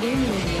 New Media,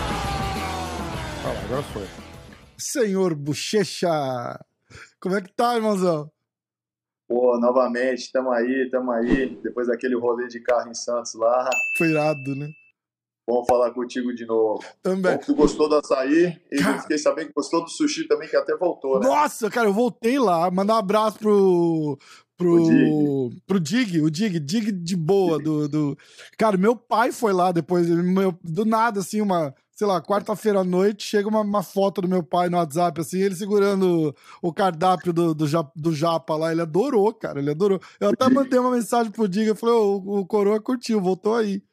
Lá, agora foi. Senhor Bochecha! Como é que tá, irmãozão? Pô, novamente, tamo aí, tamo aí. Depois daquele rolê de carro em Santos lá. Foi irado, né? Vamos falar contigo de novo. Também. Bom, tu gostou do açaí e Cara. fiquei sabendo que gostou do sushi também, que até voltou, né? Nossa, cara, eu voltei lá, mandar um abraço pro. Pro, O pro Dig, o Dig, Dig de boa. Do, do... Cara, meu pai foi lá depois, meu, do nada, assim, uma, sei lá, quarta-feira à noite, chega uma, uma foto do meu pai no WhatsApp, assim, ele segurando o cardápio do, do, do Japa lá, ele adorou, cara, ele adorou. Eu até mandei uma mensagem pro Dig, eu falei, o, o Coroa curtiu, voltou aí.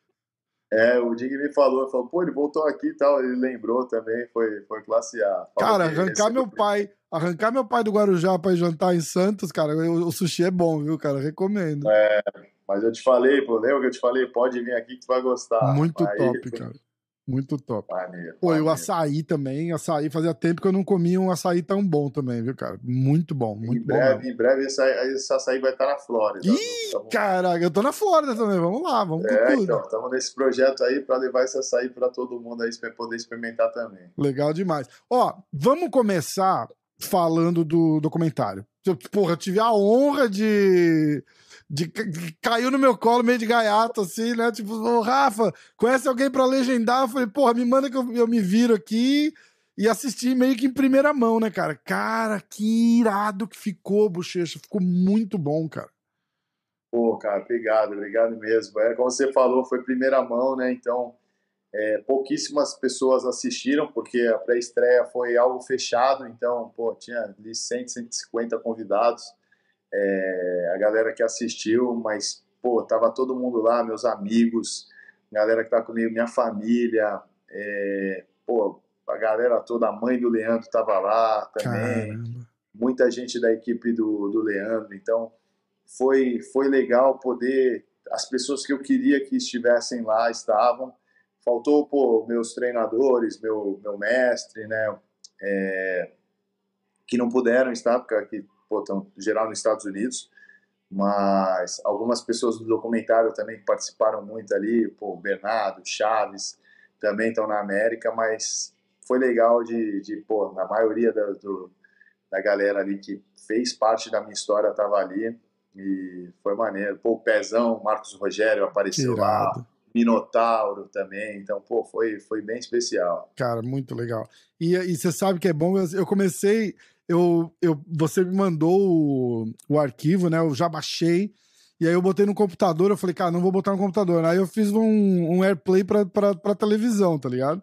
É, o Dig me falou, falou, pô, ele voltou aqui e tal, ele lembrou também, foi, foi classe A. Cara, arrancar meu pai, arrancar meu pai do Guarujá pra ir jantar em Santos, cara, o, o sushi é bom, viu, cara? Recomendo. Mas eu te falei, pô, lembra que eu te falei, pode vir aqui que tu vai gostar. Muito Aí, top, cara. Muito top. Maneiro, Pô, e o maneiro. açaí também, açaí, fazia tempo que eu não comia um açaí tão bom também, viu, cara? Muito bom, muito Em bom. breve, mesmo. em breve esse, esse açaí vai estar na Flórida. Ih, Tamo- Caraca, eu tô na Flórida também, vamos lá, vamos com É, tudo. então, estamos nesse projeto aí para levar esse açaí para todo mundo aí poder experimentar também. Legal demais. Ó, vamos começar falando do documentário. Porra, eu tive a honra de. De, de- caiu no meu colo meio de gaiato, assim, né? Tipo, ô, Rafa, conhece alguém pra legendar? Eu falei, porra, me manda que eu, eu me viro aqui e assisti meio que em primeira mão, né, cara? Cara, que irado que ficou, bochecha. Ficou muito bom, cara. Pô, cara, obrigado, obrigado mesmo. É, como você falou, foi primeira mão, né? Então, é, pouquíssimas pessoas assistiram, porque a pré-estreia foi algo fechado, então, pô, tinha ali 100, 150 convidados, é, a galera que assistiu, mas, pô, tava todo mundo lá, meus amigos, galera que tá comigo, minha família, é, pô, a galera toda, a mãe do Leandro tava lá também Caramba. muita gente da equipe do, do Leandro, então foi, foi legal poder, as pessoas que eu queria que estivessem lá estavam, faltou, pô, meus treinadores, meu, meu mestre, né, é, que não puderam estar, porque pô, estão geral nos Estados Unidos, mas algumas pessoas do documentário também que participaram muito ali, pô, Bernardo, Chaves, também estão na América, mas foi legal de, de pô, na maioria da, do, da galera ali que fez parte da minha história estava ali e foi maneiro. Pô, o Pezão, Marcos Rogério apareceu lá. Minotauro também, então, pô, foi, foi bem especial. Cara, muito legal. E, e você sabe que é bom, eu comecei, eu, eu, você me mandou o, o arquivo, né? Eu já baixei, e aí eu botei no computador, eu falei, cara, não vou botar no computador. Aí eu fiz um, um AirPlay pra, pra, pra televisão, tá ligado?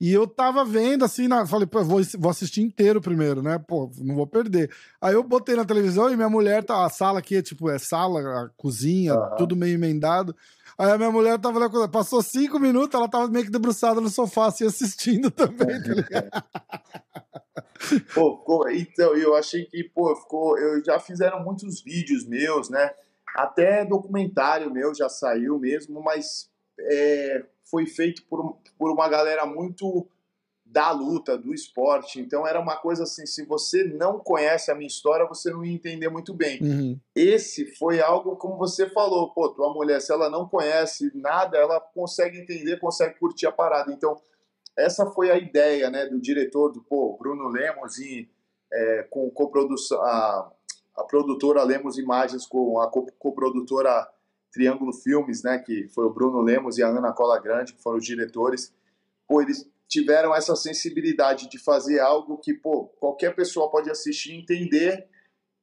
E eu tava vendo assim, na, falei, pô, vou, vou assistir inteiro primeiro, né? Pô, não vou perder. Aí eu botei na televisão e minha mulher tá, a sala aqui é tipo, é sala, a cozinha, Aham. tudo meio emendado. Aí a minha mulher tava lá, passou cinco minutos, ela tava meio que debruçada no sofá, assim, assistindo também, tá ligado? Pô, então, eu achei que, pô, ficou. Eu já fizeram muitos vídeos meus, né? Até documentário meu já saiu mesmo, mas é, foi feito por, por uma galera muito da luta, do esporte. Então era uma coisa assim: se você não conhece a minha história, você não ia entender muito bem. Uhum. Esse foi algo como você falou, pô, tua mulher, se ela não conhece nada, ela consegue entender, consegue curtir a parada. Então, essa foi a ideia, né, do diretor, do pô, Bruno Lemos, e é, com coprodução, a, a produtora Lemos Imagens com a co- coprodutora Triângulo Filmes, né, que foi o Bruno Lemos e a Ana Cola Grande, que foram os diretores. Pô, eles tiveram essa sensibilidade de fazer algo que, pô, qualquer pessoa pode assistir, entender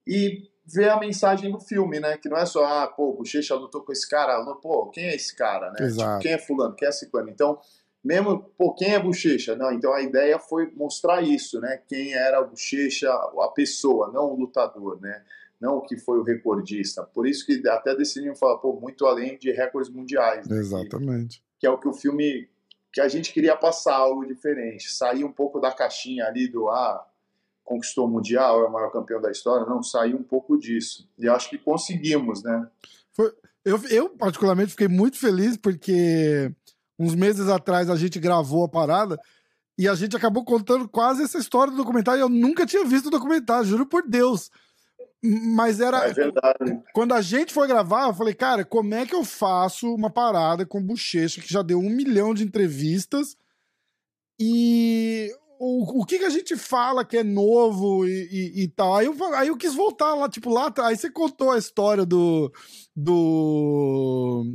e ver a mensagem do filme, né? Que não é só, ah, pô, Bochecha lutou com esse cara, pô, quem é esse cara, né? Tipo, quem é fulano, quem é ciclano? Então, mesmo, pô, quem é Bochecha? Não, então a ideia foi mostrar isso, né? Quem era o Bochecha, a pessoa, não o lutador, né? Não o que foi o recordista. Por isso que até decidiram falar, pô, muito além de recordes mundiais. Né? Exatamente. Que, que, é o que o filme, que a gente queria passar algo diferente, sair um pouco da caixinha ali do, ah, conquistou o Mundial, é o maior campeão da história. Não, sair um pouco disso. E acho que conseguimos, né? Foi, eu, eu, particularmente, fiquei muito feliz porque uns meses atrás a gente gravou a parada e a gente acabou contando quase essa história do documentário. Eu nunca tinha visto o documentário, juro por Deus. Mas era. É verdade. Quando a gente foi gravar, eu falei, cara, como é que eu faço uma parada com Bochecha, que já deu um milhão de entrevistas, e o, o que, que a gente fala que é novo e, e, e, tal. Aí eu, aí eu quis voltar lá, tipo, lá. Aí você contou a história do. do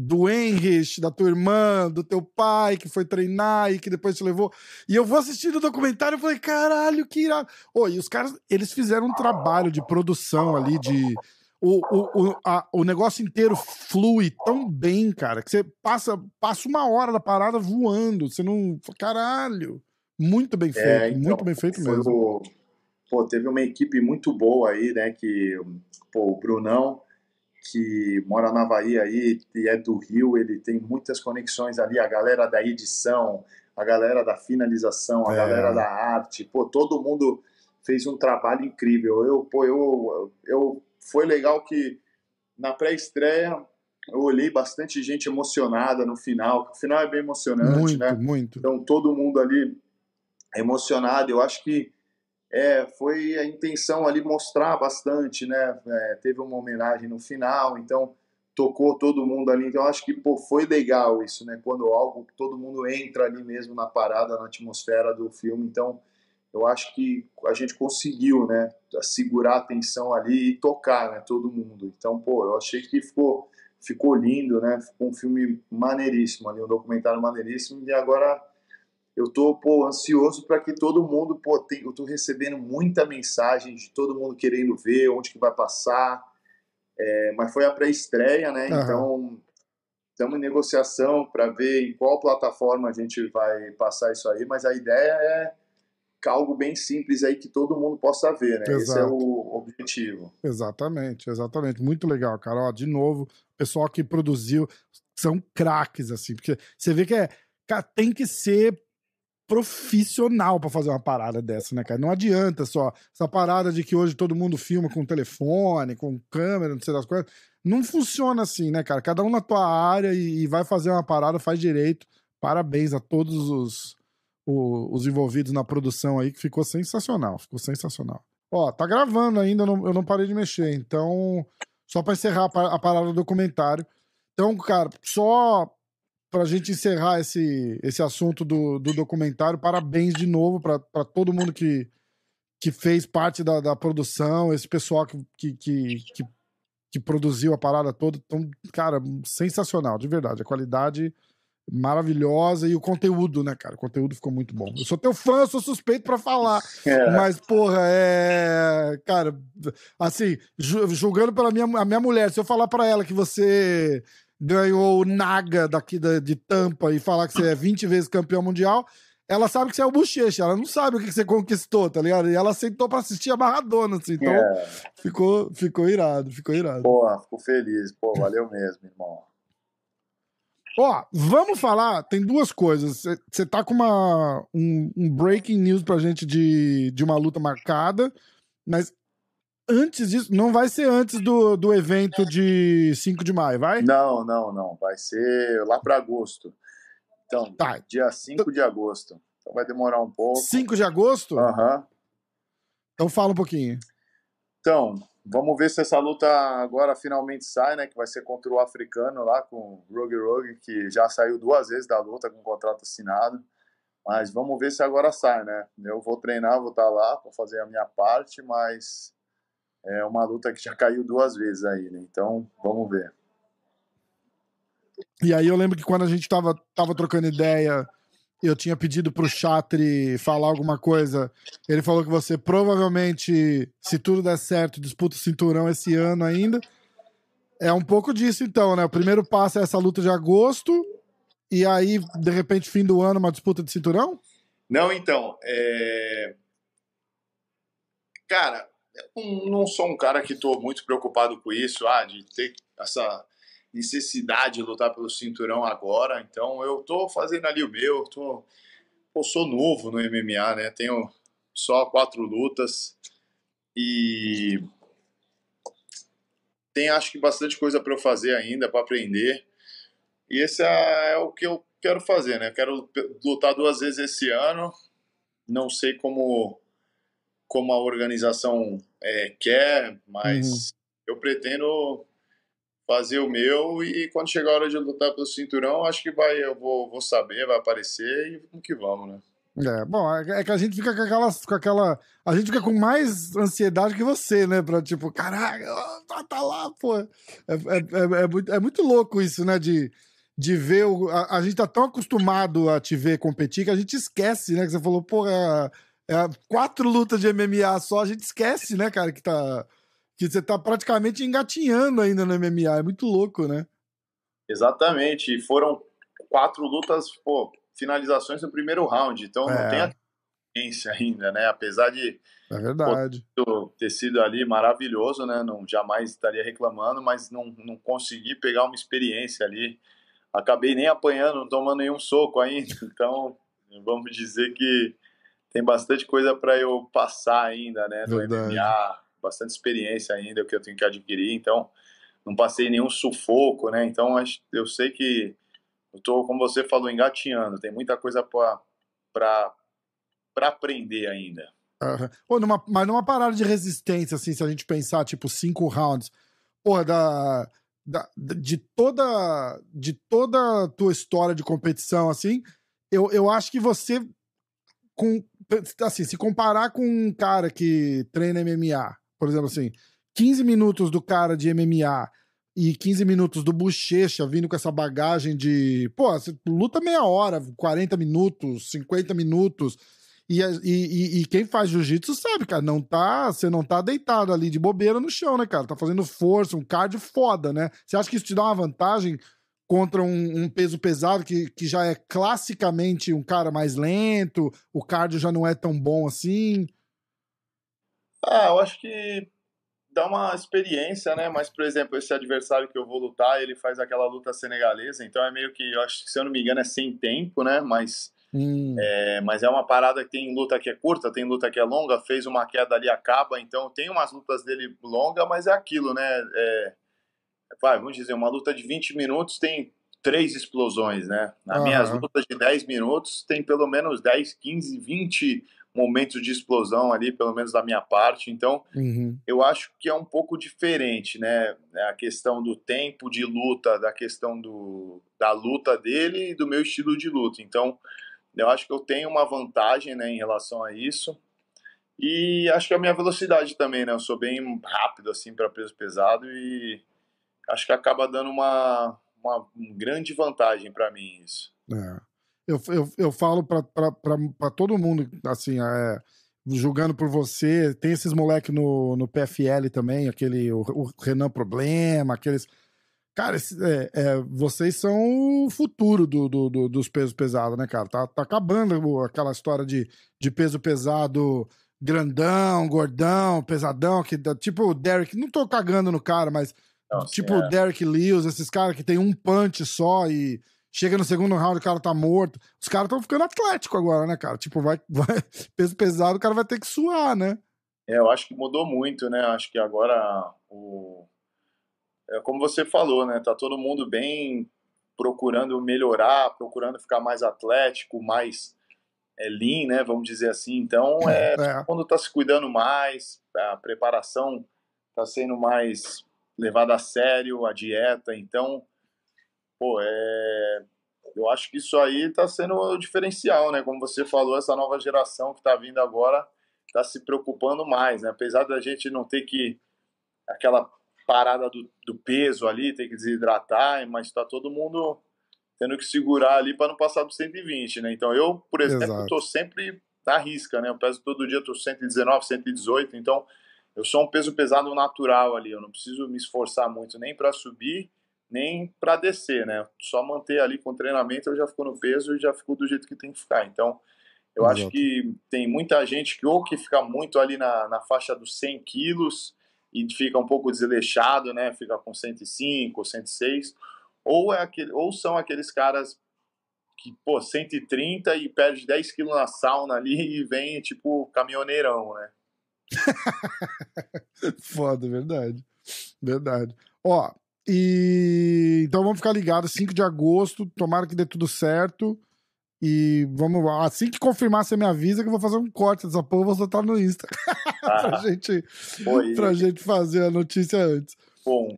do Henrich, da tua irmã, do teu pai que foi treinar e que depois te levou. E eu vou assistindo o documentário e falei, caralho, que irado. Oh, e os caras, eles fizeram um trabalho de produção ali, de. O, o, o, a, o negócio inteiro flui tão bem, cara, que você passa, passa uma hora da parada voando. Você não. Caralho. Muito bem é, feito, é, então, muito bem feito mesmo. Pô, teve uma equipe muito boa aí, né? Que pô, o Brunão que mora na Bahia aí e é do Rio, ele tem muitas conexões ali, a galera da edição, a galera da finalização, a é. galera da arte, pô, todo mundo fez um trabalho incrível. Eu, pô, eu, eu foi legal que na pré-estreia eu olhei bastante gente emocionada no final, o final é bem emocionante, muito, né? Muito. Então todo mundo ali emocionado. Eu acho que é, foi a intenção ali mostrar bastante, né? É, teve uma homenagem no final, então tocou todo mundo ali. Então acho que pô, foi legal isso, né? Quando algo, todo mundo entra ali mesmo na parada, na atmosfera do filme. Então eu acho que a gente conseguiu, né? Segurar a atenção ali e tocar, né? Todo mundo. Então, pô, eu achei que ficou, ficou lindo, né? Ficou um filme maneiríssimo ali, um documentário maneiríssimo. E agora eu tô pô, ansioso para que todo mundo pô, tem, eu tô recebendo muita mensagem de todo mundo querendo ver onde que vai passar. É, mas foi a pré-estreia né? Uhum. então estamos em negociação para ver em qual plataforma a gente vai passar isso aí mas a ideia é algo bem simples aí que todo mundo possa ver né? Exato. esse é o objetivo. Exatamente exatamente. Muito legal cara. Ó, de novo pessoal que produziu são craques assim porque você vê que é cara, tem que ser profissional para fazer uma parada dessa, né, cara? Não adianta só essa parada de que hoje todo mundo filma com telefone, com câmera, não sei das coisas. Não funciona assim, né, cara? Cada um na tua área e, vai fazer uma parada, faz direito. Parabéns a todos os, os, os, envolvidos na produção aí, que ficou sensacional. Ficou sensacional. Ó, tá gravando ainda, eu não, eu não parei de mexer. Então, só para encerrar a parada do documentário. Então, cara, só para a gente encerrar esse, esse assunto do, do documentário, parabéns de novo para todo mundo que, que fez parte da, da produção, esse pessoal que, que, que, que, que produziu a parada toda. Então, cara, sensacional, de verdade. A qualidade maravilhosa e o conteúdo, né, cara? O conteúdo ficou muito bom. Eu sou teu fã, sou suspeito para falar, é. mas porra, é, cara, assim, julgando pela minha a minha mulher, se eu falar para ela que você ganhou o Naga daqui da, de Tampa e falar que você é 20 vezes campeão mundial, ela sabe que você é o bochecha, ela não sabe o que você conquistou, tá ligado? E ela aceitou pra assistir a Maradona, assim, então é. ficou, ficou irado, ficou irado. Pô, fico feliz, pô, valeu mesmo, irmão. Ó, vamos falar, tem duas coisas. Você tá com uma, um, um breaking news pra gente de, de uma luta marcada, mas antes disso, não vai ser antes do, do evento de 5 de maio, vai? Não, não, não. Vai ser lá para agosto. Então, tá. dia 5 de agosto. Então vai demorar um pouco. 5 de agosto? Aham. Uhum. Então fala um pouquinho. Então, vamos ver se essa luta agora finalmente sai, né? Que vai ser contra o africano lá com o Rogue Rogue, que já saiu duas vezes da luta com contrato assinado. Mas vamos ver se agora sai, né? Eu vou treinar, vou estar tá lá para fazer a minha parte, mas é uma luta que já caiu duas vezes aí, né? Então, vamos ver. E aí eu lembro que quando a gente tava, tava trocando ideia, eu tinha pedido pro Chatri falar alguma coisa. Ele falou que você provavelmente, se tudo der certo, disputa o cinturão esse ano ainda. É um pouco disso, então, né? O primeiro passo é essa luta de agosto. e aí, de repente, fim do ano, uma disputa de cinturão? Não, então. É... Cara, não sou um cara que estou muito preocupado com isso, ah, de ter essa necessidade de lutar pelo cinturão agora. Então, eu estou fazendo ali o meu. Tô... Eu sou novo no MMA, né? Tenho só quatro lutas e tem acho que bastante coisa para eu fazer ainda, para aprender. E esse é, é, o que eu quero fazer, né? quero lutar duas vezes esse ano. Não sei como como a organização é, quer, mas uhum. eu pretendo fazer o meu e quando chegar a hora de lutar pelo cinturão, acho que vai, eu vou, vou saber, vai aparecer e vamos que vamos, né? É, bom, é, é que a gente fica com aquela, com aquela. A gente fica com mais ansiedade que você, né? Pra tipo, caraca, tá, tá lá, pô. É, é, é, é, muito, é muito louco isso, né? De, de ver. O, a, a, gente tá tão acostumado a te ver competir que a gente esquece, né? Que você falou, pô, é, quatro lutas de MMA só, a gente esquece, né, cara, que tá. Que você tá praticamente engatinhando ainda no MMA. É muito louco, né? Exatamente. Foram quatro lutas, pô, finalizações no primeiro round, então é. não tem a experiência ainda, né? Apesar de é verdade. ter sido ali maravilhoso, né? Não jamais estaria reclamando, mas não, não consegui pegar uma experiência ali. Acabei nem apanhando, não tomando nenhum soco ainda. Então, vamos dizer que tem bastante coisa para eu passar ainda, né? No verdade. MMA, bastante experiência ainda que eu tenho que adquirir. Então, não passei nenhum sufoco, né? Então, eu sei que eu tô, como você falou, engatinhando. Tem muita coisa para aprender ainda. Uhum. Pô, numa, mas numa parada de resistência, assim, se a gente pensar, tipo, cinco rounds, porra, da, da, de toda de toda a tua história de competição, assim, eu, eu acho que você, com, assim, se comparar com um cara que treina MMA, por exemplo, assim, 15 minutos do cara de MMA e 15 minutos do Bochecha vindo com essa bagagem de. Pô, você luta meia hora, 40 minutos, 50 minutos. E, e, e quem faz jiu-jitsu sabe, cara, não tá, você não tá deitado ali de bobeira no chão, né, cara? Tá fazendo força, um cardio foda, né? Você acha que isso te dá uma vantagem contra um, um, peso pesado que, que já é classicamente um cara mais lento, o cardio já não é tão bom assim? Ah, eu acho que dá uma experiência, né? Mas, por exemplo, esse adversário que eu vou lutar, ele faz aquela luta senegalesa, então é meio que, eu acho que, se eu não me engano, é sem tempo, né? Mas, hum. é, mas é uma parada que tem luta que é curta, tem luta que é longa, fez uma queda ali, acaba, então tem umas lutas dele longa, mas é aquilo, né? É, vai, vamos dizer, uma luta de 20 minutos tem três explosões, né? Nas uhum. minhas lutas de 10 minutos tem pelo menos 10, 15, 20 momentos de explosão ali, pelo menos da minha parte. Então, uhum. eu acho que é um pouco diferente, né? A questão do tempo de luta, da questão do, da luta dele e do meu estilo de luta. Então, eu acho que eu tenho uma vantagem, né, em relação a isso. E acho que a minha velocidade também, né? Eu sou bem rápido, assim, para peso pesado e acho que acaba dando uma, uma, grande vantagem para mim isso. É eu, eu, eu falo para todo mundo, assim, é, julgando por você, tem esses moleques no, no PFL também, aquele, o, o Renan Problema, aqueles. Cara, esse, é, é, vocês são o futuro do, do, do, dos pesos pesados, né, cara? Tá, tá acabando aquela história de, de peso pesado grandão, gordão, pesadão, que tipo o Derek, não tô cagando no cara, mas Nossa, tipo o é. Derek Lewis, esses caras que tem um punch só e Chega no segundo round, o cara tá morto. Os caras estão ficando atlético agora, né, cara? Tipo, vai, vai, peso pesado, o cara vai ter que suar, né? É, eu acho que mudou muito, né? Acho que agora o é como você falou, né? Tá todo mundo bem procurando melhorar, procurando ficar mais atlético, mais é, lean, né? Vamos dizer assim. Então, é, é. quando tá se cuidando mais, a preparação tá sendo mais levada a sério, a dieta. Então, pô, é, eu acho que isso aí está sendo o diferencial, né? Como você falou, essa nova geração que está vindo agora está se preocupando mais, né? Apesar da gente não ter que aquela parada do, do peso ali, ter que desidratar, mas está todo mundo tendo que segurar ali para não passar do 120, né? Então eu, por exemplo, estou sempre na risca, né? Eu peso todo dia, estou 119, 118, então eu sou um peso pesado natural ali, eu não preciso me esforçar muito nem para subir nem para descer, né? Só manter ali com treinamento eu já fico no peso e já fico do jeito que tem que ficar. Então, eu Exato. acho que tem muita gente que ou que fica muito ali na, na faixa dos 100 quilos e fica um pouco desleixado, né? Fica com 105, 106, ou é aquele, ou são aqueles caras que, pô, 130 e perde 10 quilos na sauna ali e vem tipo caminhoneirão, né? Foda, verdade. Verdade. Ó, e então vamos ficar ligados, 5 de agosto, tomara que dê tudo certo. E vamos lá. Assim que confirmar, você me avisa que eu vou fazer um corte dessa porra, vou soltar no Insta. pra, ah, gente, pra gente fazer a notícia antes. Bom,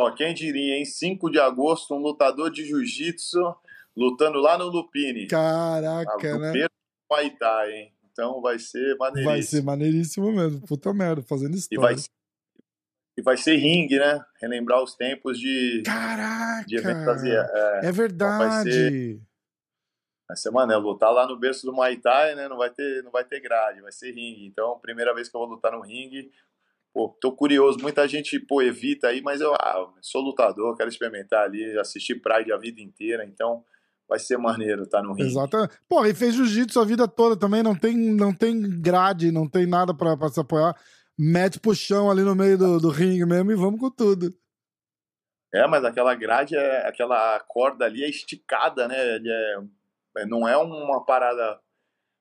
ó, quem diria, hein? 5 de agosto, um lutador de jiu-jitsu lutando lá no Lupini. Caraca, ah, né? Muay Thai, hein? Então vai ser maneiríssimo. Vai ser maneiríssimo mesmo. Puta merda, fazendo história. E vai, e vai ser ringue, né? Relembrar os tempos de. Caraca! De. É, é verdade. Então vai ser, vai ser, é lutar lá no berço do Muay Thai, né? Não vai ter, não vai ter grade, vai ser ringue. Então, primeira vez que eu vou lutar no ringue. Pô, tô curioso. Muita gente, pô, evita aí, mas eu ah, sou lutador, quero experimentar ali, assistir Pride a vida inteira. Então, vai ser maneiro estar tá no ringue. Exatamente. Pô, e fez jiu-jitsu a vida toda também, não tem, não tem grade, não tem nada pra, pra se apoiar. Mete pro chão ali no meio do, do ringue mesmo e vamos com tudo. É, mas aquela grade, é, aquela corda ali é esticada, né? É, é, não é uma parada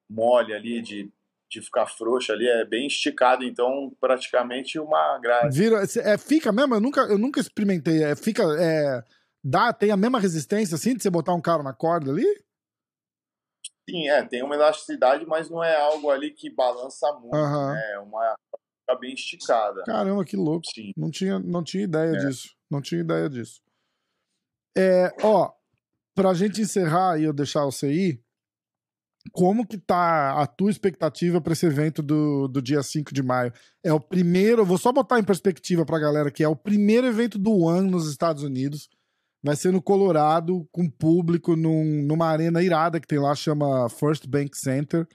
mole ali de, de ficar frouxa ali, é bem esticado, então praticamente uma grade. Vira, é, fica mesmo? Eu nunca, eu nunca experimentei. É, fica. É dá, tem a mesma resistência assim de você botar um cara na corda ali? Sim, é, tem uma elasticidade, mas não é algo ali que balança muito, uhum. né? É uma fica bem esticada. Caramba, que louco. Sim. Não tinha, não tinha ideia é. disso. Não tinha ideia disso. É, ó, pra gente encerrar e eu deixar você ir, como que tá a tua expectativa para esse evento do, do dia 5 de maio? É o primeiro, vou só botar em perspectiva pra galera que é o primeiro evento do ano nos Estados Unidos. Vai ser no Colorado, com público, num, numa arena irada que tem lá, chama First Bank Center.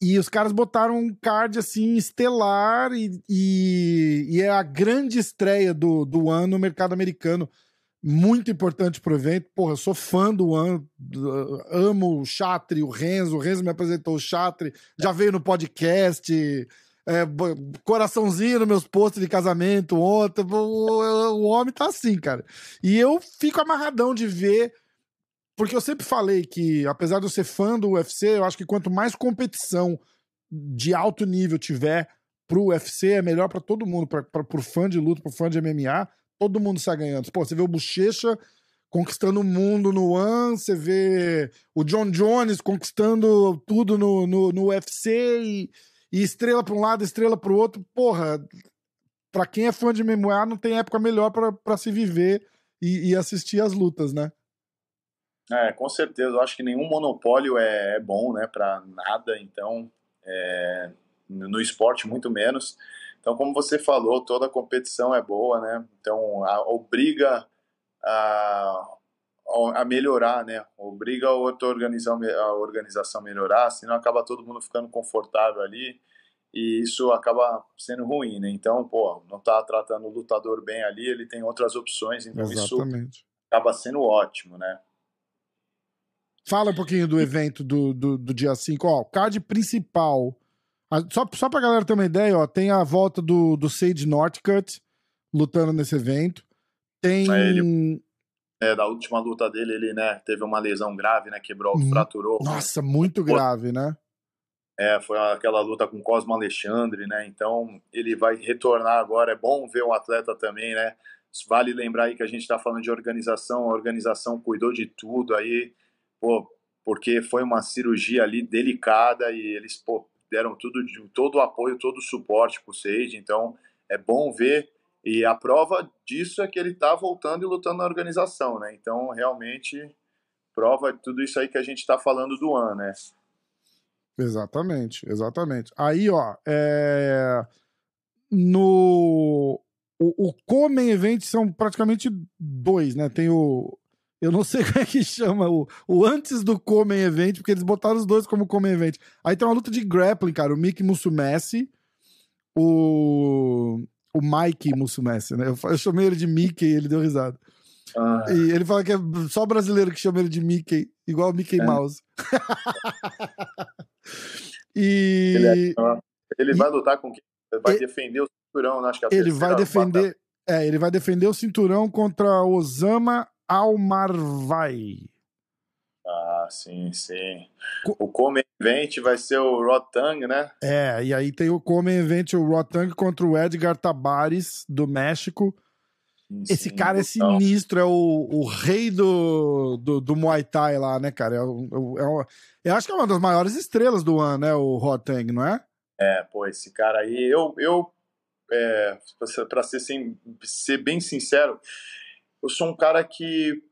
E os caras botaram um card assim, estelar, e, e, e, é a grande estreia do, do ano no mercado americano. Muito importante pro evento. Porra, eu sou fã do ano, amo o Chatri, o Renzo. O Renzo me apresentou o Chatri, já veio no podcast é, coraçãozinho nos meus postos de casamento ontem. O, o, homem tá assim, cara. E eu fico amarradão de ver. Porque eu sempre falei que, apesar de eu ser fã do UFC, eu acho que quanto mais competição de alto nível tiver pro UFC, é melhor para todo mundo. Pra, pra, pro fã de luta, pro fã de MMA, todo mundo sai ganhando. Pô, você vê o Bochecha conquistando o mundo no One, você vê o John Jones conquistando tudo no, no, no UFC e e estrela para um lado, estrela para o outro. Porra, para quem é fã de MMA, não tem época melhor para se viver e, e, assistir as lutas, né? É, com certeza. Eu acho que nenhum monopólio é, é bom, né, para nada. Então, é, no esporte, muito menos. Então, como você falou, toda competição é boa, né? Então, a, obriga a, a melhorar, né? Obriga a outra organização, a organização melhorar, senão acaba todo mundo ficando confortável ali e isso acaba sendo ruim, né? Então, pô, não tá tratando o lutador bem ali, ele tem outras opções, então Exatamente. isso acaba sendo ótimo, né? Fala um pouquinho do evento do, do, do dia 5. Ó, o card principal. Só, só pra galera ter uma ideia, ó, tem a volta do, do Sage Northcutt lutando nesse evento. Tem. É, ele é, da última luta dele, ele, né, teve uma lesão grave, né, quebrou, hum, fraturou. Nossa, muito grave, né? É, foi aquela luta com Cosmo Alexandre, né? Então ele vai retornar agora. É bom ver o atleta também, né? Vale lembrar aí que a gente está falando de organização. A organização cuidou de tudo aí, pô, porque foi uma cirurgia ali delicada e eles pô, deram tudo, todo o apoio, todo o suporte para o Sage. Então é bom ver e a prova disso é que ele está voltando e lutando na organização, né? Então, realmente, prova tudo isso aí que a gente está falando do ano, né? Exatamente, exatamente. Aí, ó, é... no o, o Comen Event são praticamente dois, né? Tem o. Eu não sei como é que chama, o, o antes do Comen Event, porque eles botaram os dois como Comen Event. Aí tem uma luta de grappling, cara. O Mick Musumessi, o o Mike Mussumessi, né? Eu, eu chamei ele de Mickey e ele deu risada. Ah. E ele fala que é só brasileiro que chama ele de Mickey, igual o Mickey é. Mouse. e. Ele, é, ele vai lutar com quem? Vai defender o cinturão, né? acho que é Ele vai defender. É, ele vai defender o cinturão contra Osama Almarvai. Ah, sim, sim. O Come Event vai ser o Rotang, né? É, e aí tem o Come Event, o Rotang contra o Edgar Tabares, do México. Esse sim, cara é sinistro, é o, o rei do, do, do, Muay Thai lá, né, cara? É, é, é, eu acho que é uma das maiores estrelas do ano, né, o Rotang, não é? É, pô, esse cara aí, eu, eu é, para ser, ser bem sincero, eu sou um cara que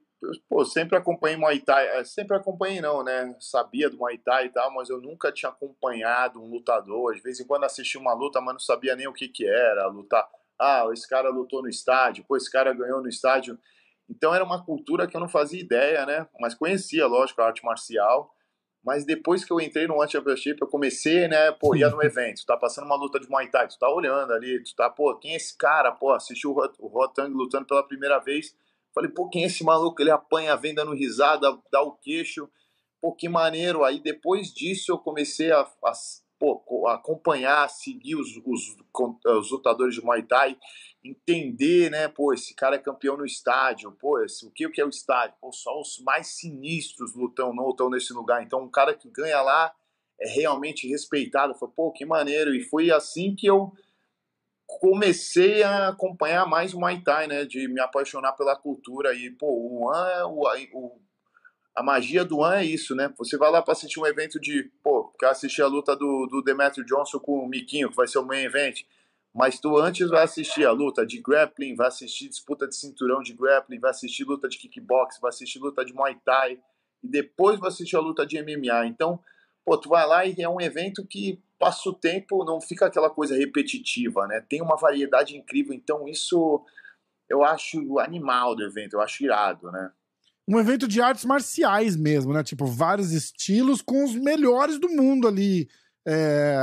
pô, sempre acompanhei Muay Thai, é, sempre acompanhei não, né? Sabia do Muay Thai e tal, mas eu nunca tinha acompanhado um lutador. De vez em quando assisti uma luta, mas não sabia nem o que que era lutar. Ah, esse cara lutou no estádio, pô, esse cara ganhou no estádio. Então era uma cultura que eu não fazia ideia, né? Mas conhecia, lógico, a arte marcial. Mas depois que eu entrei no One Championship, eu comecei, né, pô, ia no evento, tá passando uma luta de Muay Thai, tu tá olhando ali, tu tá, pô, quem é esse cara? Pô, assistiu o Rotang lutando pela primeira vez, Falei, pô, quem é esse maluco? Ele apanha a venda no risada, dá o queixo. Pô, que maneiro. Aí depois disso eu comecei a, a, pô, acompanhar, seguir os, os, os, lutadores de Muay Thai, entender, né? Pô, esse cara é campeão no estádio. Pô, esse, o que, o que é o estádio? Pô, só os mais sinistros lutam, não lutam nesse lugar. Então, um cara que ganha lá é realmente respeitado. Falei, pô, que maneiro. E foi assim que eu comecei a acompanhar mais o Muay Thai, né? De me apaixonar pela cultura. E, pô, o An é o, o, a magia do An é isso, né? Você vai lá para assistir um evento de, pô, quer assistir a luta do, do Demetrio Johnson com o Miquinho, que vai ser o main event. Mas tu antes vai assistir a luta de grappling, vai assistir disputa de cinturão de grappling, vai assistir luta de kickbox, vai assistir luta de Muay Thai. E depois vai assistir a luta de MMA. Então, pô, tu vai lá e é um evento que passa o tempo, não fica aquela coisa repetitiva, né? Tem uma variedade incrível, então isso eu acho animal do evento, eu acho irado, né? Um evento de artes marciais mesmo, né? Tipo, vários estilos com os melhores do mundo ali, é,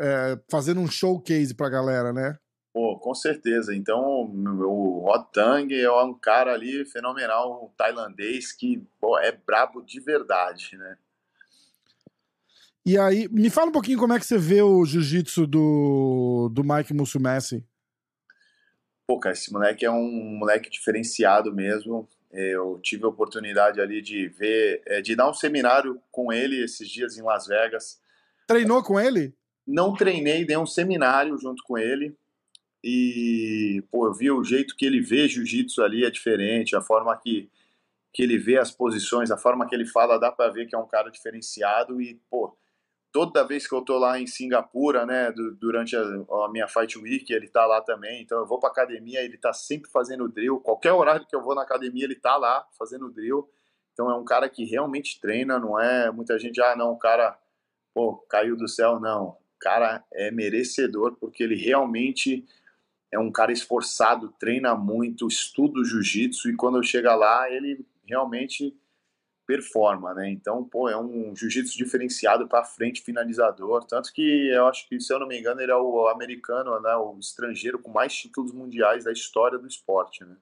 é, fazendo um showcase pra galera, né? Pô, com certeza. Então, o Rotang é um cara ali fenomenal, um tailandês que pô, é brabo de verdade, né? E aí, me fala um pouquinho como é que você vê o jiu-jitsu do, do Mike Mussumessi. Pô, cara, esse moleque é um moleque diferenciado mesmo. Eu tive a oportunidade ali de ver, é, de dar um seminário com ele esses dias em Las Vegas. Treinou com ele? Não treinei, dei um seminário junto com ele. E, pô, eu vi o jeito que ele vê jiu-jitsu ali é diferente, a forma que, que ele vê as posições, a forma que ele fala, dá para ver que é um cara diferenciado. E, pô, toda vez que eu tô lá em Singapura, né, durante a, a, minha Fight Week, ele tá lá também. Então eu vou pra academia, ele tá sempre fazendo drill. Qualquer horário que eu vou na academia, ele tá lá fazendo drill. Então é um cara que realmente treina, não é muita gente, ah, não, o cara, pô, caiu do céu, não. O cara é merecedor porque ele realmente é um cara esforçado, treina muito, estuda o jiu-jitsu e quando chega lá, ele realmente performa, né? Então, pô, é um jiu-jitsu diferenciado para frente, finalizador. Tanto que eu acho que, se eu não me engano, ele é o americano, né? O estrangeiro com mais títulos mundiais da história do esporte, né?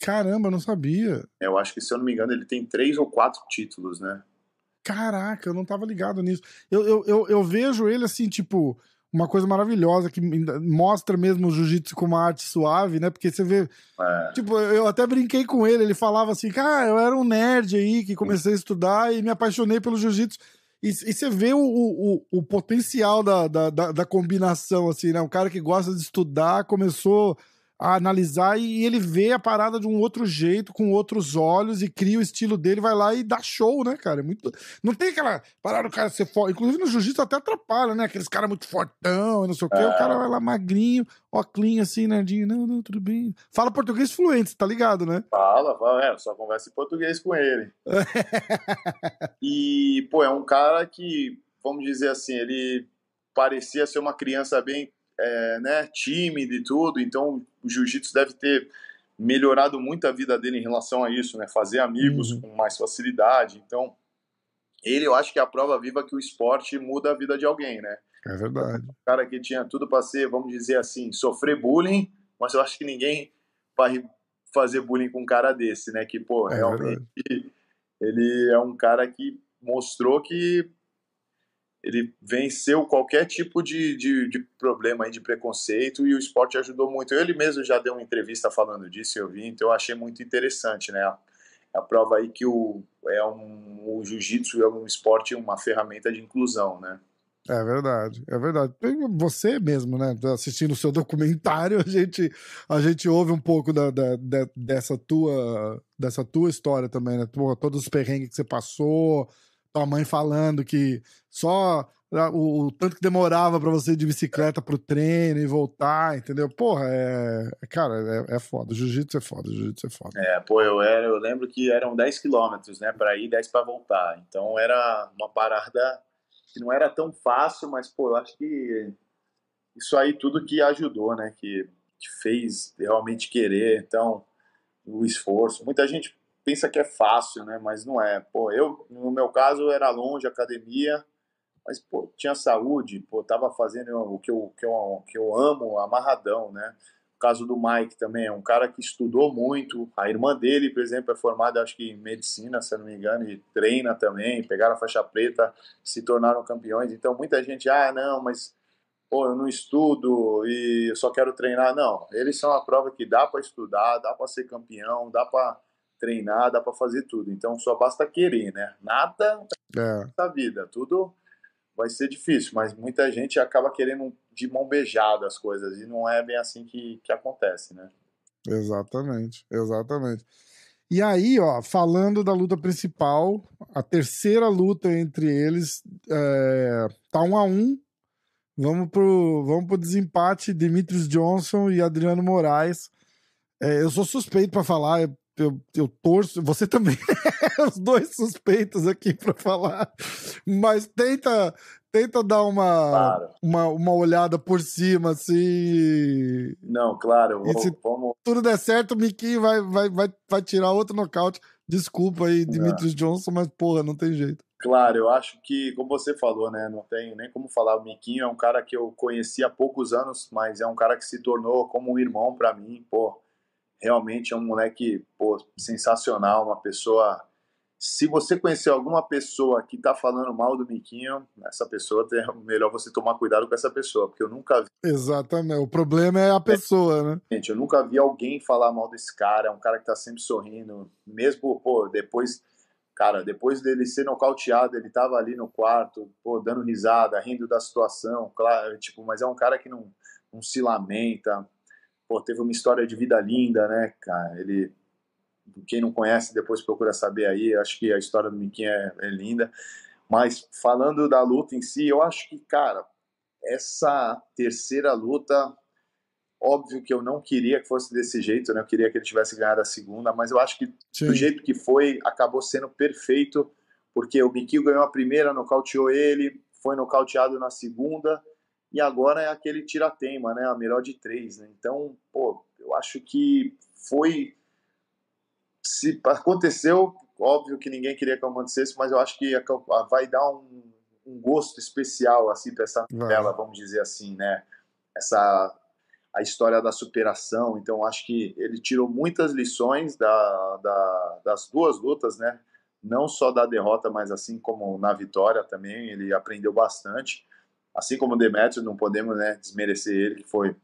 Caramba, não sabia. Eu acho que, se eu não me engano, ele tem três ou quatro títulos, né? Caraca, eu não tava ligado nisso. Eu, eu, eu, eu vejo ele assim, tipo, uma coisa maravilhosa que mostra mesmo o jiu-jitsu como uma arte suave, né? Porque você vê. É. Tipo, eu até brinquei com ele, ele falava assim, cara, eu era um nerd aí que comecei a estudar e me apaixonei pelo jiu-jitsu. E, e, você vê o, o, o potencial da, da, da, da, combinação, assim, né? Um cara que gosta de estudar começou a analisar e ele vê a parada de um outro jeito, com outros olhos e cria o estilo dele, vai lá e dá show, né, cara? É muito... Não tem aquela parada do cara ser forte. Inclusive no jiu-jitsu até atrapalha, né? Aqueles caras muito fortão, não sei o quê. É. O cara vai lá magrinho, ó, clean assim, nerdinho. Não, não, tudo bem. Fala português fluente, tá ligado, né? Fala, fala, é, só conversa em português com ele. e, pô, é um cara que, vamos dizer assim, ele parecia ser uma criança bem é, né, tímido e tudo, então o jiu-jitsu deve ter melhorado muito a vida dele em relação a isso, né, fazer amigos uhum. com mais facilidade. Então, ele eu acho que é a prova viva que o esporte muda a vida de alguém, né? É verdade. O cara que tinha tudo para ser, vamos dizer assim, sofrer bullying, mas eu acho que ninguém vai fazer bullying com um cara desse, né? Que, pô, é realmente verdade. ele é um cara que mostrou que ele venceu qualquer tipo de, de, de, problema aí, de preconceito e o esporte ajudou muito. Ele mesmo já deu uma entrevista falando disso, eu vi, então eu achei muito interessante, né? A, a prova aí que o, é um, o jiu-jitsu é um esporte, uma ferramenta de inclusão, né? É verdade, é verdade. Você mesmo, né? Assistindo o seu documentário, a gente, a gente ouve um pouco da, da, da dessa, tua, dessa tua história também, né? Todos os perrengues que você passou, tua mãe falando que só o, o tanto que demorava para você ir de bicicleta pro treino e voltar, entendeu? Porra, é. Cara, é, é foda. Jiu-jitsu é foda, jiu-jitsu é foda. É, pô, eu, era, eu lembro que eram 10 quilômetros, né, pra ir 10 para voltar. Então era uma parada que não era tão fácil, mas, pô, eu acho que isso aí tudo que ajudou, né, que, que fez realmente querer. Então, o esforço. Muita gente pensa que é fácil, né? Mas não é. Pô, eu, no meu caso, era longe academia, mas, pô, tinha saúde, pô, tava fazendo o que eu, que eu, que eu amo, amarradão, né? O caso do Mike também, é um cara que estudou muito. A irmã dele, por exemplo, é formada, acho que em medicina, se eu não me engano, e treina também. Pegaram a faixa preta, se tornaram campeões. Então, muita gente, ah, não, mas pô, eu não estudo e eu só quero treinar. Não, eles são a prova que dá para estudar, dá para ser campeão, dá para treinar, dá para fazer tudo. Então só basta querer, né? Nada é. da vida, tudo vai ser difícil, mas muita gente acaba querendo de mão beijada as coisas e não é bem assim que, que acontece, né? Exatamente, exatamente. E aí, ó, falando da luta principal, a terceira luta entre eles é, tá um a um. Vamos pro, vamos pro desempate Demetrius Johnson e Adriano Moraes. É, eu sou suspeito para falar, eu, eu torço, você também, os dois suspeitos aqui para falar, mas tenta tenta dar uma, claro. uma, uma olhada por cima, assim. Não, claro, vou, se vamos... tudo der certo, o Miquinho vai, vai, vai, vai tirar outro nocaute. Desculpa aí, Dimitris Johnson, mas porra, não tem jeito. Claro, eu acho que, como você falou, né, não tem nem como falar. O Miquinho é um cara que eu conheci há poucos anos, mas é um cara que se tornou como um irmão para mim, pô realmente é um moleque pô, sensacional, uma pessoa. Se você conhecer alguma pessoa que está falando mal do Miquinho, essa pessoa é melhor você tomar cuidado com essa pessoa, porque eu nunca vi. Exatamente, o problema é a pessoa, né? Gente, eu nunca vi alguém falar mal desse cara, é um cara que está sempre sorrindo, mesmo, pô, depois, cara, depois dele ser nocauteado, ele tava ali no quarto, pô, dando risada, rindo da situação, claro, tipo, mas é um cara que não, não se lamenta, pô, teve uma história de vida linda, né, cara? Ele, quem não conhece, depois procura saber aí. Acho que a história do Miquinho é, é linda. Mas falando da luta em si, eu acho que, cara, essa terceira luta, óbvio que eu não queria que fosse desse jeito, né? Eu queria que ele tivesse ganhado a segunda, mas eu acho que Sim. do jeito que foi, acabou sendo perfeito, porque o Miquinho ganhou a primeira, nocauteou ele, foi nocauteado na segunda, e agora é aquele tira-teima, né? A melhor de três, né? Então, pô, eu acho que foi. Se aconteceu, óbvio que ninguém queria que acontecesse, mas eu acho que vai dar um, um gosto especial assim para essa novela, vamos dizer assim, né? Essa a história da superação. Então, acho que ele tirou muitas lições da, da, das duas lutas, né? Não só da derrota, mas assim como na vitória também, ele aprendeu bastante assim como o Demetrius, não podemos né, desmerecer ele, que foi,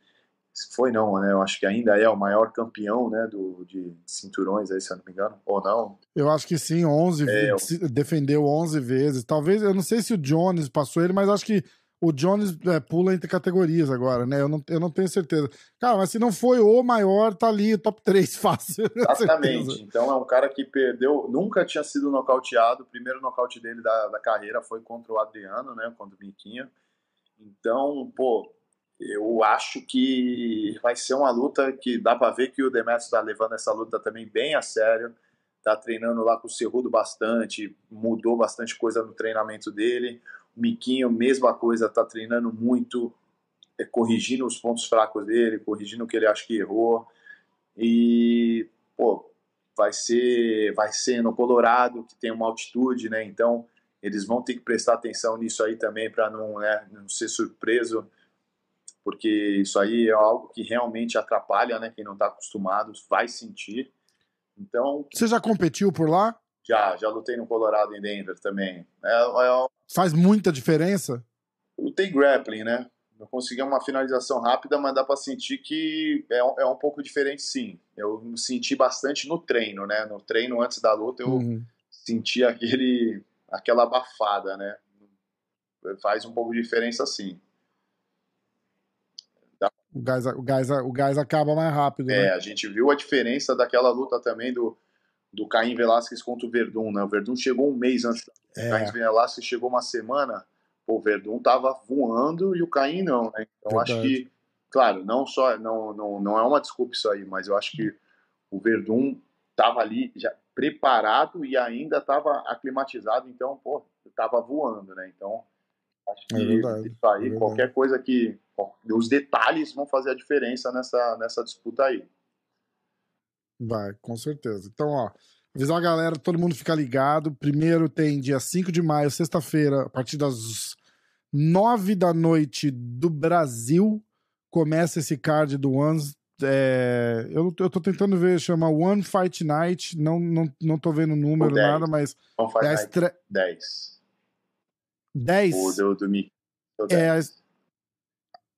foi não, né, eu acho que ainda é o maior campeão, né, do, de cinturões aí, se eu não me engano, ou não? Eu acho que sim, 11, é, eu... defendeu 11 vezes, talvez, eu não sei se o Jones passou ele, mas acho que o Jones é, pula entre categorias agora, né? Eu não, eu não tenho certeza. Cara, mas se não foi o maior, tá ali, top 3 fácil. Exatamente. Então é um cara que perdeu, nunca tinha sido nocauteado. O primeiro nocaute dele da, da carreira foi contra o Adriano, né? Contra o Miquinha. Então, pô, eu acho que vai ser uma luta que dá para ver que o Demetrius está levando essa luta também bem a sério. Tá treinando lá com o Cerrudo bastante, mudou bastante coisa no treinamento dele. O Miquinho, mesma coisa, tá treinando muito, é, corrigindo os pontos fracos dele, corrigindo o que ele acha que errou. E, pô, vai ser, vai ser no Colorado, que tem uma altitude, né? Então, eles vão ter que prestar atenção nisso aí também para não, né, não ser surpreso porque isso aí é algo que realmente atrapalha, né? Quem não está acostumado vai sentir. Então. Você já competiu por lá? Já, já lutei no Colorado em Denver também. É, é, Faz muita diferença? Lutei grappling, né? Não consegui uma finalização rápida, mas dá para sentir que é um, é um pouco diferente, sim. Eu senti bastante no treino, né? No treino antes da luta, eu uhum. senti aquele, aquela abafada, né? Faz um pouco de diferença, sim. O gás, o, gás, o gás acaba mais rápido. É, né? a gente viu a diferença daquela luta também do, do Caim Velasquez contra o Verdun, né? O Verdun chegou um mês antes. É. O Caim Velasquez chegou uma semana o Verdun tava voando e o Caim não, né? Então Verdade. acho que, claro, não só não, não, não é uma desculpa isso aí, mas eu acho que o Verdun tava ali já preparado e ainda tava aclimatizado, então, pô, tava voando, né? Então, acho que é isso aí, é qualquer coisa que os detalhes vão fazer a diferença nessa nessa disputa aí. Vai, com certeza. Então, ó, avisar a galera, todo mundo fica ligado. Primeiro tem dia 5 de maio, sexta-feira, a partir das nove da noite do Brasil, começa esse card do Ones. É, eu, eu tô tentando ver, chama One Fight Night, não, não, não tô vendo o número, nada, mas. One Fight é Night estre... 10. 10? O do, do Mickey. É a,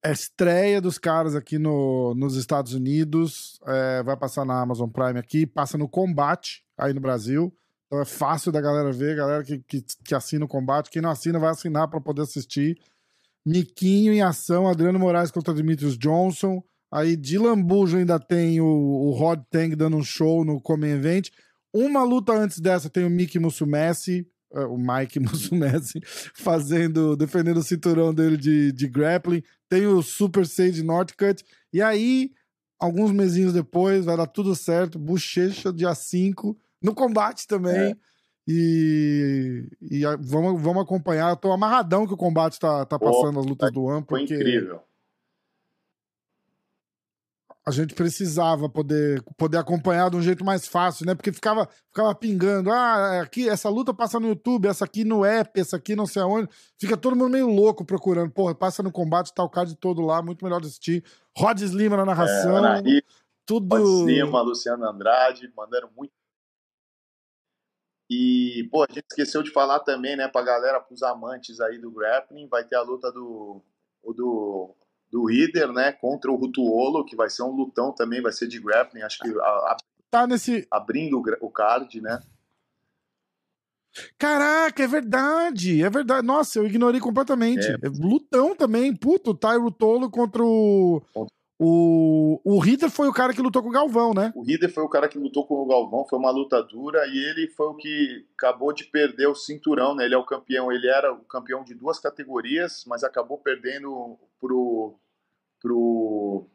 a estreia dos caras aqui no, nos Estados Unidos. É, vai passar na Amazon Prime aqui, passa no Combate aí no Brasil. Então é fácil da galera ver, galera que, que, que assina o combate. Quem não assina vai assinar para poder assistir. Miquinho em ação, Adriano Moraes contra Dimitrios Johnson. Aí de lambujo ainda tem o, o Rod Tang dando um show no Come Event. Uma luta antes dessa tem o Mickey Musumessi, uh, o Mike Musumessi, fazendo, defendendo o cinturão dele de, de grappling. Tem o Super Sage Northcutt. E aí, alguns mesinhos depois, vai dar tudo certo. Bochecha, dia 5 no combate também. É. E, e vamos, vamos acompanhar. Eu tô amarradão que o combate tá, tá passando oh, as lutas do One, porque. Foi incrível. A gente precisava poder, poder acompanhar de um jeito mais fácil, né? Porque ficava, ficava pingando. Ah, aqui, essa luta passa no YouTube, essa aqui no app, essa aqui não sei aonde. Fica todo mundo meio louco procurando. Porra, passa no combate, tá o card todo lá, muito melhor de assistir. Rod Lima na narração. É, tudo. Rod Lima, Luciano Andrade, mandando muito e, pô, a gente esqueceu de falar também, né, pra galera, pros amantes aí do grappling, vai ter a luta do, do, do Rider, né, contra o Rutuolo, que vai ser um lutão também, vai ser de grappling, acho que a, a, tá nesse... abrindo o, o card, né. Caraca, é verdade, é verdade. Nossa, eu ignorei completamente. É. Lutão também, puto, Tyro Tolo contra o... Contra o, o Ritter foi o cara que lutou com o Galvão, né? O Ritter foi o cara que lutou com o Galvão, foi uma luta dura e ele foi o que acabou de perder o cinturão, né? Ele é o campeão, ele era o campeão de duas categorias, mas acabou perdendo pro, pro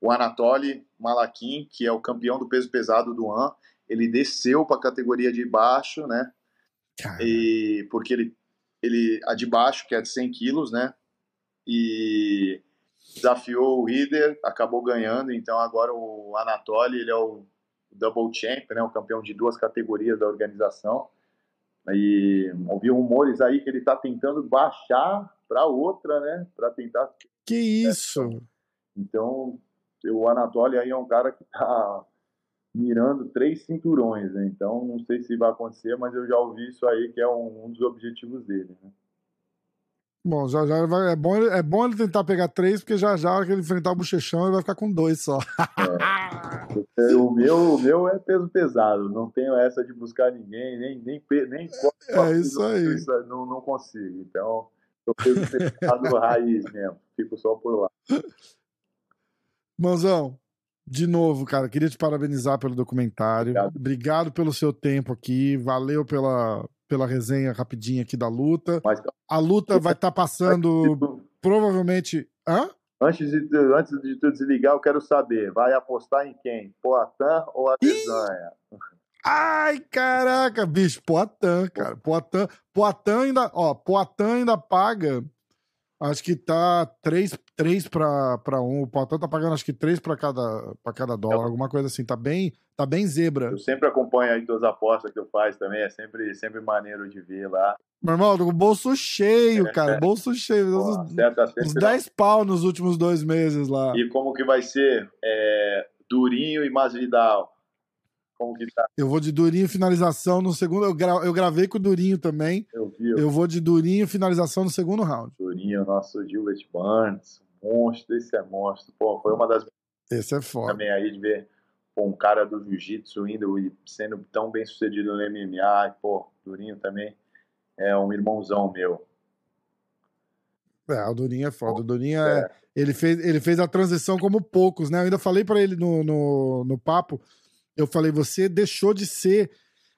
o Anatoly Malakin, que é o campeão do peso pesado do AN. Ele desceu para a categoria de baixo, né? E porque ele, ele a de baixo, que é de 100 quilos, né? E desafiou o Rider, acabou ganhando, então agora o Anatoly, ele é o double champ, né, o campeão de duas categorias da organização. E ouvi rumores aí que ele está tentando baixar para outra, né, para tentar Que isso? Então, o Anatoly aí é um cara que está mirando três cinturões, né? Então, não sei se vai acontecer, mas eu já ouvi isso aí que é um, um dos objetivos dele, né? Bom, já já vai, é, bom, é bom ele tentar pegar três, porque já já que ele enfrentar o bochechão, ele vai ficar com dois só. É. O, meu, o meu é peso pesado, não tenho essa de buscar ninguém, nem nem nem É isso aí. Não, não consigo. Então, tô peso pesado raiz mesmo, fico só por lá. Mãozão, de novo, cara, queria te parabenizar pelo documentário. Obrigado, Obrigado pelo seu tempo aqui, valeu pela, pela resenha rapidinha aqui da luta. Mas, a luta vai estar tá passando tu, provavelmente. Hã? Antes de, antes de tu desligar, eu quero saber: vai apostar em quem? Poatan ou a Desanha? Ai, caraca, bicho, Poatan, cara. Poatan, Poatan ainda, ó, Poatan ainda paga. Acho que tá 3, 3 para 1. O Poatan tá pagando acho que 3 para cada, pra cada dólar, alguma coisa assim. Tá bem, tá bem zebra. Eu sempre acompanho aí tuas apostas que tu faz também, é sempre, sempre maneiro de ver lá. Meu irmão, com o bolso cheio, cara. Bolso cheio. Pô, uns, uns não. 10 pau nos últimos dois meses lá. E como que vai ser? É, Durinho e Masvidal. Tá? Eu vou de Durinho finalização no segundo. Eu, gra- eu gravei com o Durinho também. Eu vi o Eu vou de Durinho finalização no segundo round. Durinho, nosso Gilbert Burns. Monstro, esse é monstro. Pô, foi uma das Esse é foda. também aí de ver pô, um cara do jiu-jitsu indo e sendo tão bem sucedido no MMA. E, pô, Durinho também é um irmãozão meu. É, o Durinho é foda. O Durinho é. Ele, fez, ele fez a transição como poucos, né? Eu ainda falei pra ele no, no, no papo. Eu falei, você deixou de ser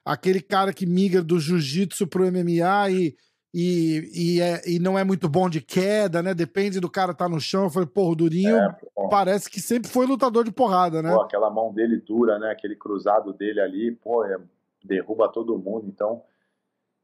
aquele cara que migra do jiu-jitsu pro MMA e, e, e, é- e não é muito bom de queda, né? Depende do cara tá no chão. Eu falei, porra, o Durinho É, parece que sempre foi lutador de porrada, né? pô, aquela mão dele dura, né? Aquele cruzado dele ali, pô, é- derruba todo mundo. Então,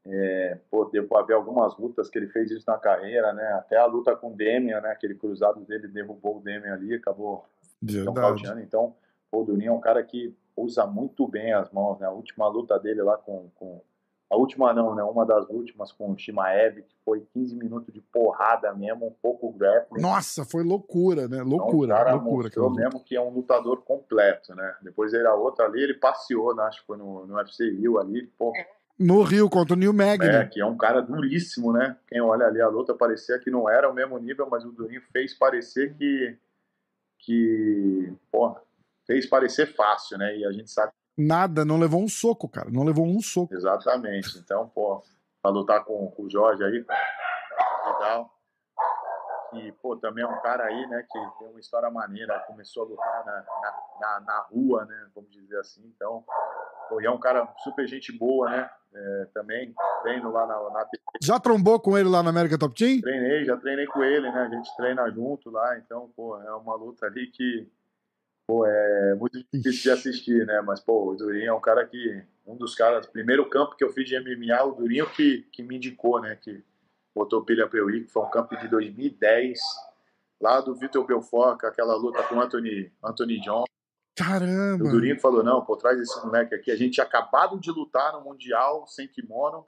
é, pô, deu pra ver algumas lutas que ele fez isso na carreira, né? Até a luta com o Demian, né? Aquele cruzado dele derrubou o Demian ali, acabou Verdade. Então, pô, o Durinho é um cara que usa muito bem as mãos, né? A última luta dele lá com, com a última não, né? Uma das últimas com o Shimaev, que foi 15 minutos de porrada mesmo, um pouco grappling. Nossa, foi loucura, né? Então, Loucura, o cara loucura. mostrou luta. mesmo que é um lutador completo, né? Depois ele a outra ali, ele passeou, né? acho que foi no, no UFC Rio ali, pô, No Rio contra o New Magny. é, que é um cara duríssimo, né? Quem olha ali a luta parecia que não era o mesmo nível, mas o Durinho fez parecer que, que pô, fez parecer fácil, né? E a gente sabe Nada, não levou um soco, cara. Não levou um soco. exatamente. Então, pô, pra lutar com, com o Jorge aí, legal. E, pô, também é um cara aí, né, que tem uma história maneira, começou a lutar na, na, na, na rua, né, vamos dizer assim. Então, pô, e é um cara super gente boa, né? É, também treino lá na, na Já trombou com ele lá na América Top Team? Treinei, já treinei com ele, né? A gente treina junto lá, então, pô, é uma luta ali que, pô, é muito difícil de assistir, né? Mas, pô, o Durinho é um cara que, um dos caras, primeiro campo que eu fiz de MMA, o Durinho que, que me indicou, né? Que botou pilha pra eu ir, que foi um campo de 2010, lá do Vitor Belfort, com aquela luta com o Anthony, Anthony John. Caramba. O Durinho falou, não, pô, traz esse moleque aqui. A gente tinha acabado de lutar no Mundial, sem kimono,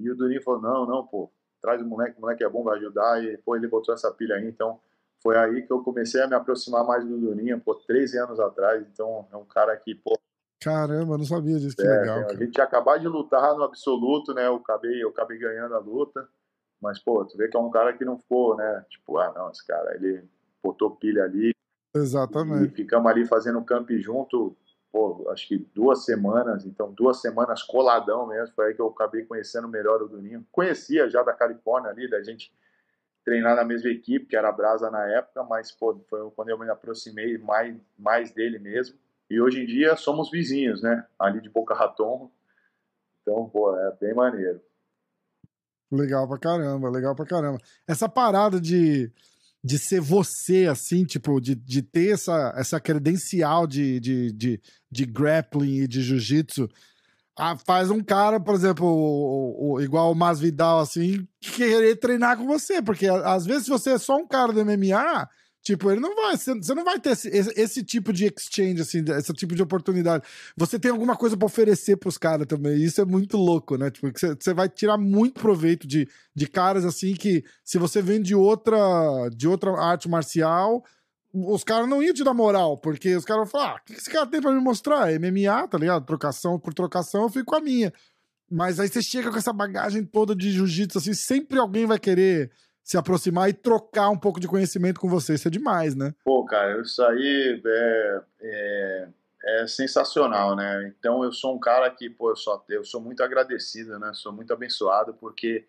e o Durinho falou, não, não, pô, traz o moleque, o moleque é bom, vai ajudar, e, pô, ele botou essa pilha aí, então foi aí que eu comecei a me aproximar mais do Durinho, pô, 13 anos atrás, então é um cara que, pô, Caramba, não sabia disso. Que é, legal, a cara. gente tinha acabado de lutar no absoluto, né, eu acabei, eu acabei ganhando a luta, mas, pô, tu vê que é um cara que não ficou, né, tipo, ah, não, esse cara, ele botou pilha ali, e Exatamente. ficamos ali fazendo camp junto, pô, acho que duas semanas, então duas semanas coladão mesmo, foi aí que eu acabei conhecendo melhor o Durinho. Conhecia já da Califórnia ali, da gente treinar na mesma equipe, que era a Brasa na época, mas pô, foi quando eu me aproximei mais, mais dele mesmo. E hoje em dia somos vizinhos, né? Ali de Boca Raton. Então, pô, é bem maneiro. Legal pra caramba, legal pra caramba. Essa parada de, de ser você, assim, tipo, de, de ter essa, essa credencial de, de, de, de grappling e de jiu-jitsu, ah, faz um cara, por exemplo, o, o- igual o Masvidal, assim, querer treinar com você, porque às vezes se você é só um cara do MMA, tipo, ele não vai, você não vai ter esse, esse, tipo de exchange, assim, esse tipo de oportunidade. Você tem alguma coisa pra oferecer pros caras também, isso é muito louco, né? Tipo, você, você vai tirar muito proveito de, de caras, assim, que se você vem de outra, de outra arte marcial, os caras não iam te dar moral, porque os caras vão falar: ah, o que esse cara tem pra me mostrar? MMA, tá ligado? Trocação por trocação, eu fico com a minha. Mas aí você chega com essa bagagem toda de jiu-jitsu, assim, sempre alguém vai querer se aproximar e trocar um pouco de conhecimento com você. Isso é demais, né? Pô, cara, isso aí é, é, é sensacional, né? Então eu sou um cara que, pô, eu só eu sou muito agradecido, né? Sou muito abençoado porque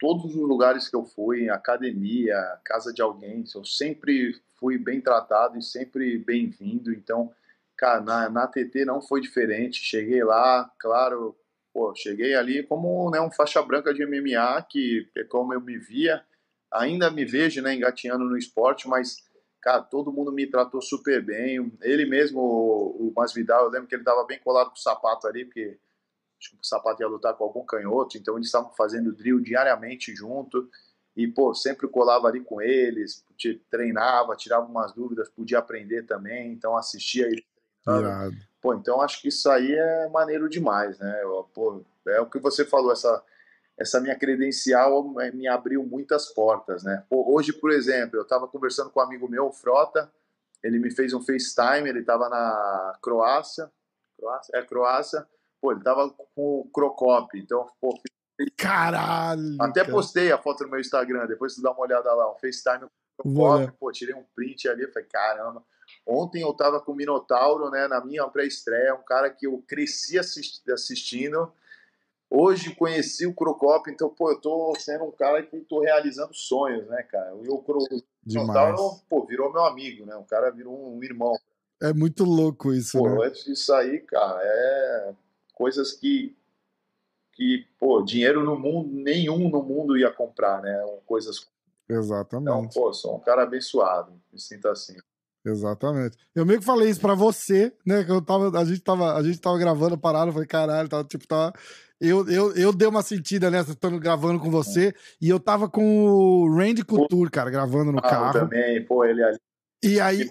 todos os lugares que eu fui, academia, casa de alguém, eu sempre fui bem tratado e sempre bem-vindo. Então, cara, na, na TT não foi diferente. Cheguei lá, claro, pô, cheguei ali como né, um faixa branca de MMA, que é como eu me via, ainda me vejo, né, engatinhando no esporte, mas cara, todo mundo me tratou super bem. Ele mesmo, o, Masvidal, eu lembro que ele estava bem colado com o sapato ali, porque acho que o sapato ia lutar com algum canhoto, então eles estavam fazendo drill diariamente junto. E, pô, sempre colava ali com eles, treinava, tirava umas dúvidas, podia aprender também, então assistia ele. Irado. Pô, então acho que isso aí é maneiro demais, né? Pô, é o que você falou, essa, essa minha credencial me abriu muitas portas, né? Pô, hoje, por exemplo, eu estava conversando com um amigo meu, Frota, ele me fez um FaceTime, ele estava na Croácia, Croácia, é Croácia, pô, ele estava com o Crocop, então, pô, Caralho! Até cara. postei a foto no meu Instagram, depois tu dá uma olhada lá, um FaceTime com o Crocop, pô, tirei um print ali, falei, caramba. Ontem eu tava com o Minotauro, né, na minha pré-estreia, um cara que eu cresci assistindo, Hoje conheci o Crocop, então, pô, eu tô sendo um cara que tô realizando sonhos, né, cara? E o Crocop, pô, virou meu amigo, né? O cara virou um irmão. É muito louco isso, pô, né? antes disso aí, cara, é coisas que, que, pô, dinheiro no mundo, nenhum no mundo ia comprar, né? Coisas... Exatamente. Então, pô, sou um cara abençoado, me sinto assim. Exatamente. Eu meio que falei isso pra você, né? Que eu tava, a gente tava, a gente tava gravando a parada, eu falei, caralho, tava, tipo, tava. Eu, eu, eu dei uma sentida nessa, estando gravando com você, e eu tava com o Randy Couture, cara, gravando no ah, carro. também, pô, ele ali. E aí,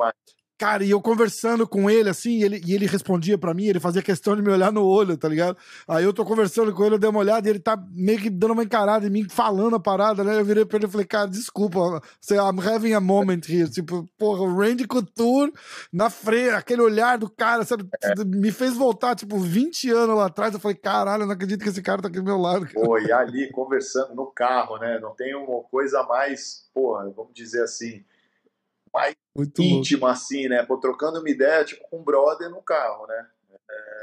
cara, e eu conversando com ele, assim, e ele, e ele respondia pra mim, ele fazia questão de me olhar no olho, tá ligado? Aí eu tô conversando com ele, eu dei uma olhada, e ele tá meio que dando uma encarada em mim, falando a parada, né? Eu virei pra ele e falei, cara, desculpa, I'm having a moment here. Tipo, porra, o Randy Couture na freira, aquele olhar do cara, sabe? É. Me fez voltar, tipo, 20 anos lá atrás. Eu falei, caralho, eu não acredito que esse cara tá aqui do meu lado. Cara. Pô, e ali, conversando no carro, né? Não tem uma coisa mais, porra, vamos dizer assim mais Muito íntima, louco. assim, né? Pô, trocando uma ideia, tipo, com um brother no carro, né?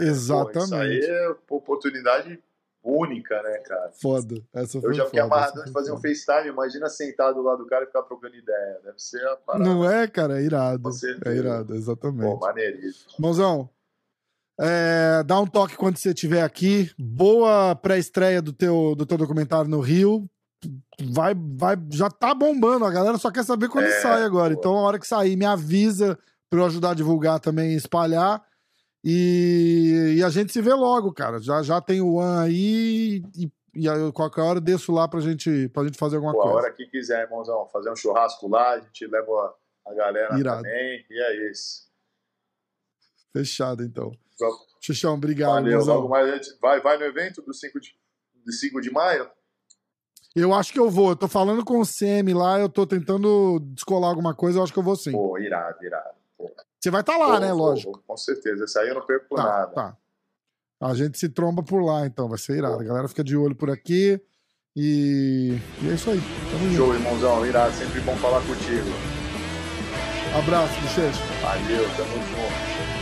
É, Exatamente. Pô, isso aí é oportunidade única, né, cara? Foda. Essa foi Eu já fiquei foda, amarrado de fazer um FaceTime. Imagina sentado do lado do cara e ficar trocando ideia. Deve ser a parada. Não é, cara? É irado. É irado, exatamente. Pô, maneiríssimo. Mãozão, é, dá um toque quando você estiver aqui. Boa pré-estreia do teu, do teu documentário no Rio vai, vai, já tá bombando. A galera só quer saber quando é, sai agora. Pô. Então, a hora que sair, me avisa pra eu ajudar a divulgar também espalhar. E, e, a gente se vê logo, cara. Já, já tem o One aí e, e aí, qualquer hora eu desço lá pra gente, pra gente fazer alguma Pô, coisa. A hora que quiser, irmãozão. Fazer um churrasco lá, a gente leva a, a galera Irado. também. E é isso. Fechado, então. Xuxão, obrigado. Valeu. Irmãozão. Logo mais a gente vai, vai no evento do 5 de, de 5 de maio? Eu acho que eu vou. Eu tô falando com o Semi lá, eu tô tentando descolar alguma coisa, eu acho que eu vou sim. Pô, irado, irado. Pô. Você vai estar tá lá, pô, né? Pô, Lógico. com certeza. Esse aí eu não perco por tá, nada. Tá. A gente se tromba por lá, então. Vai ser irado. A galera fica de olho por aqui. E, e é isso aí. Tamo Show, junto. irmãozão. Irado. Sempre bom falar contigo. Abraço, Bochecha. Valeu, tamo junto.